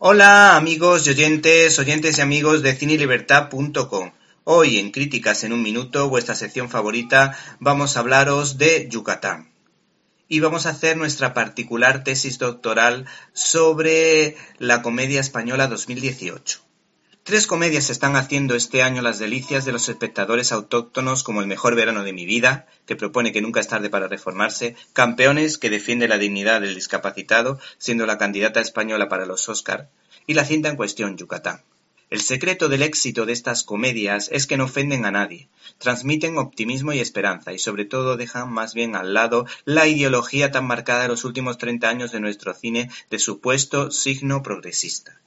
Hola amigos y oyentes, oyentes y amigos de cinelibertad.com. Hoy en Críticas en un Minuto, vuestra sección favorita, vamos a hablaros de Yucatán. Y vamos a hacer nuestra particular tesis doctoral sobre la comedia española 2018. Tres comedias están haciendo este año las delicias de los espectadores autóctonos como El mejor verano de mi vida, que propone que nunca es tarde para reformarse, Campeones, que defiende la dignidad del discapacitado, siendo la candidata española para los Oscar, y la cinta en cuestión, Yucatán. El secreto del éxito de estas comedias es que no ofenden a nadie, transmiten optimismo y esperanza y sobre todo dejan más bien al lado la ideología tan marcada de los últimos 30 años de nuestro cine de supuesto signo progresista.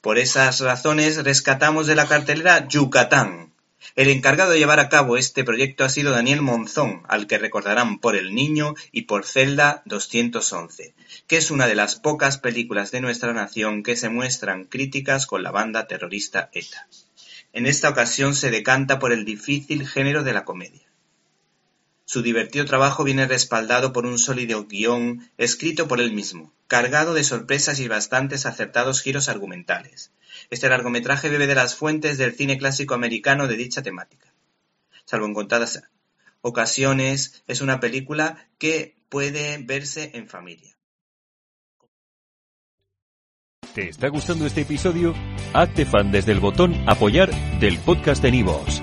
Por esas razones rescatamos de la cartelera Yucatán. El encargado de llevar a cabo este proyecto ha sido Daniel Monzón, al que recordarán por El Niño y por Celda 211, que es una de las pocas películas de nuestra nación que se muestran críticas con la banda terrorista ETA. En esta ocasión se decanta por el difícil género de la comedia. Su divertido trabajo viene respaldado por un sólido guion escrito por él mismo, cargado de sorpresas y bastantes acertados giros argumentales. Este largometraje bebe de las fuentes del cine clásico americano de dicha temática. Salvo en contadas ocasiones, es una película que puede verse en familia. ¿Te está gustando este episodio? Hazte fan desde el botón Apoyar del podcast de Nivos.